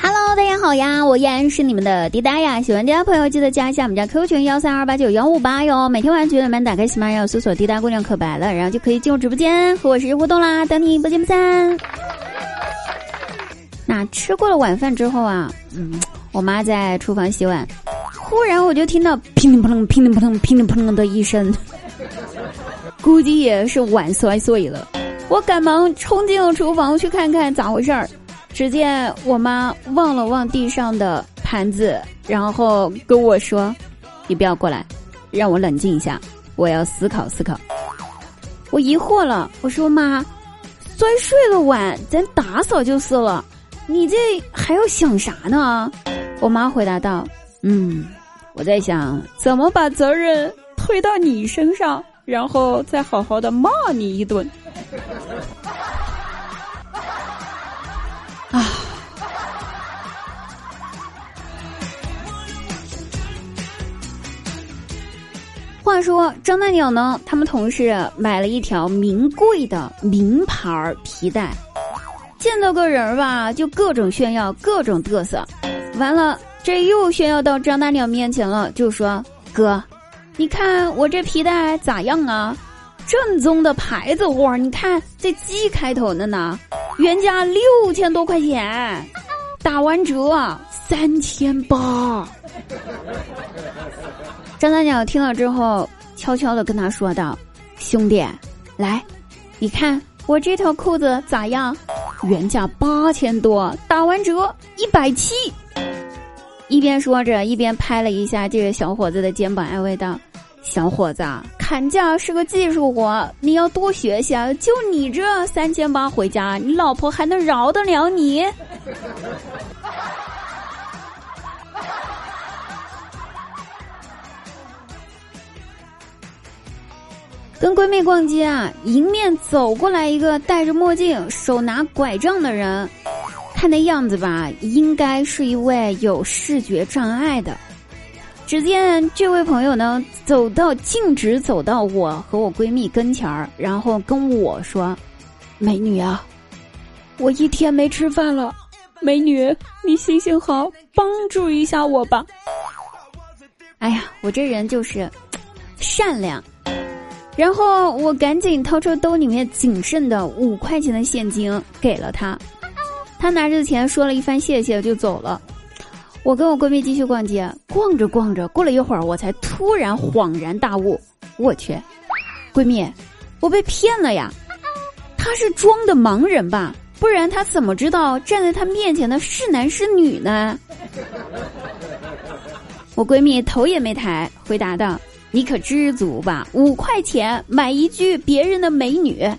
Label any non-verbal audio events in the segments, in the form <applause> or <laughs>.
Hello，大家好呀，我依然是你们的滴答呀。喜欢滴答朋友记得加一下我们家 Q 群幺三二八九幺五八哟。每天晚上九点半打开喜马拉雅搜索“滴答姑娘可白了”，然后就可以进入直播间和我实时互动啦，等你不见不散。那吃过了晚饭之后啊，嗯，我妈在厨房洗碗，忽然我就听到乒铃扑棱、乒铃扑棱、乒铃扑棱的一声，估计也是碗摔碎了。我赶忙冲进了厨房去看看咋回事儿。只见我妈望了望地上的盘子，然后跟我说：“你不要过来，让我冷静一下，我要思考思考。”我疑惑了，我说：“妈，摔碎了碗，咱打扫就是了，你这还要想啥呢？”我妈回答道：“嗯，我在想怎么把责任推到你身上，然后再好好的骂你一顿。”他说张大鸟呢？他们同事买了一条名贵的名牌皮带，见到个人吧，就各种炫耀，各种嘚瑟。完了，这又炫耀到张大鸟面前了，就说：“哥，你看我这皮带咋样啊？正宗的牌子货，你看这 G 开头的呢。”原价六千多块钱，打完折三千八。张大鸟听了之后，悄悄的跟他说道：“兄弟，来，你看我这条裤子咋样？原价八千多，打完折一百七。”一边说着，一边拍了一下这个小伙子的肩膀，安慰道：“小伙子。”砍价是个技术活，你要多学习啊！就你这三千八回家，你老婆还能饶得了你？跟闺蜜逛街啊，迎面走过来一个戴着墨镜、手拿拐杖的人，看那样子吧，应该是一位有视觉障碍的。只见这位朋友呢，走到径直走到我和我闺蜜跟前儿，然后跟我说：“美女啊，我一天没吃饭了，美女你行行好，帮助一下我吧。”哎呀，我这人就是 <tsk> 善良，然后我赶紧掏出兜里面仅剩的五块钱的现金给了他，他拿着钱说了一番谢谢就走了。我跟我闺蜜继续逛街，逛着逛着，过了一会儿，我才突然恍然大悟：我去，闺蜜，我被骗了呀！他是装的盲人吧？不然他怎么知道站在他面前的是男是女呢？我闺蜜头也没抬，回答道：“你可知足吧？五块钱买一句别人的美女，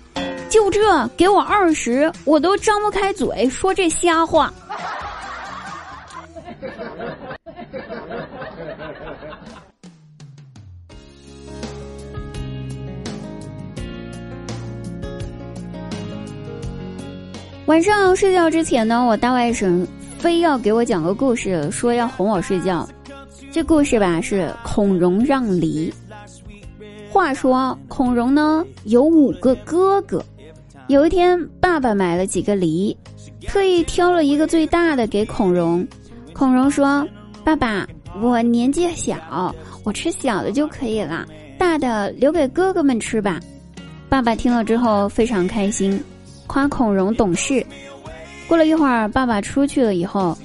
就这给我二十，我都张不开嘴说这瞎话。<laughs> ”晚上睡觉之前呢，我大外甥非要给我讲个故事，说要哄我睡觉。这故事吧是孔融让梨。话说孔融呢有五个哥哥，有一天爸爸买了几个梨，特意挑了一个最大的给孔融。孔融说：“爸爸，我年纪小，我吃小的就可以了，大的留给哥哥们吃吧。”爸爸听了之后非常开心。夸孔融懂事。过了一会儿，爸爸出去了以后，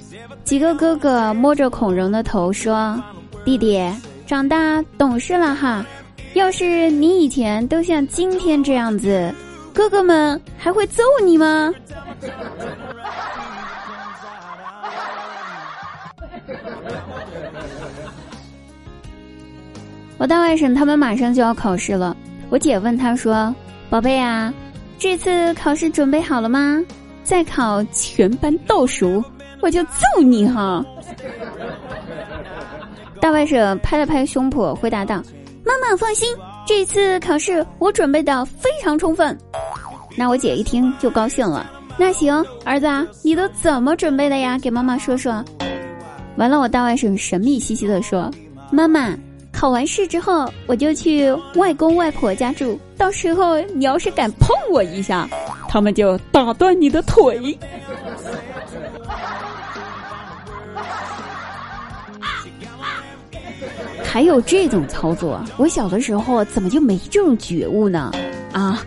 几个哥哥摸着孔融的头说：“弟弟长大懂事了哈。要是你以前都像今天这样子，哥哥们还会揍你吗？” <laughs> 我大外甥他们马上就要考试了，我姐问他说：“宝贝啊。”这次考试准备好了吗？再考全班倒数，我就揍你哈！大外甥拍了拍胸脯，回答道：“妈妈放心，这次考试我准备的非常充分。”那我姐一听就高兴了。那行，儿子，你都怎么准备的呀？给妈妈说说。完了，我大外甥神秘兮兮的说：“妈妈。”考完试之后，我就去外公外婆家住。到时候你要是敢碰我一下，他们就打断你的腿。还有这种操作，我小的时候怎么就没这种觉悟呢？啊！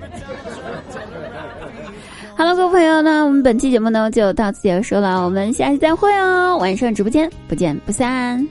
哈喽，各位朋友那，我们本期节目呢就到此结束了，我们下期再会哦，晚上直播间不见不散。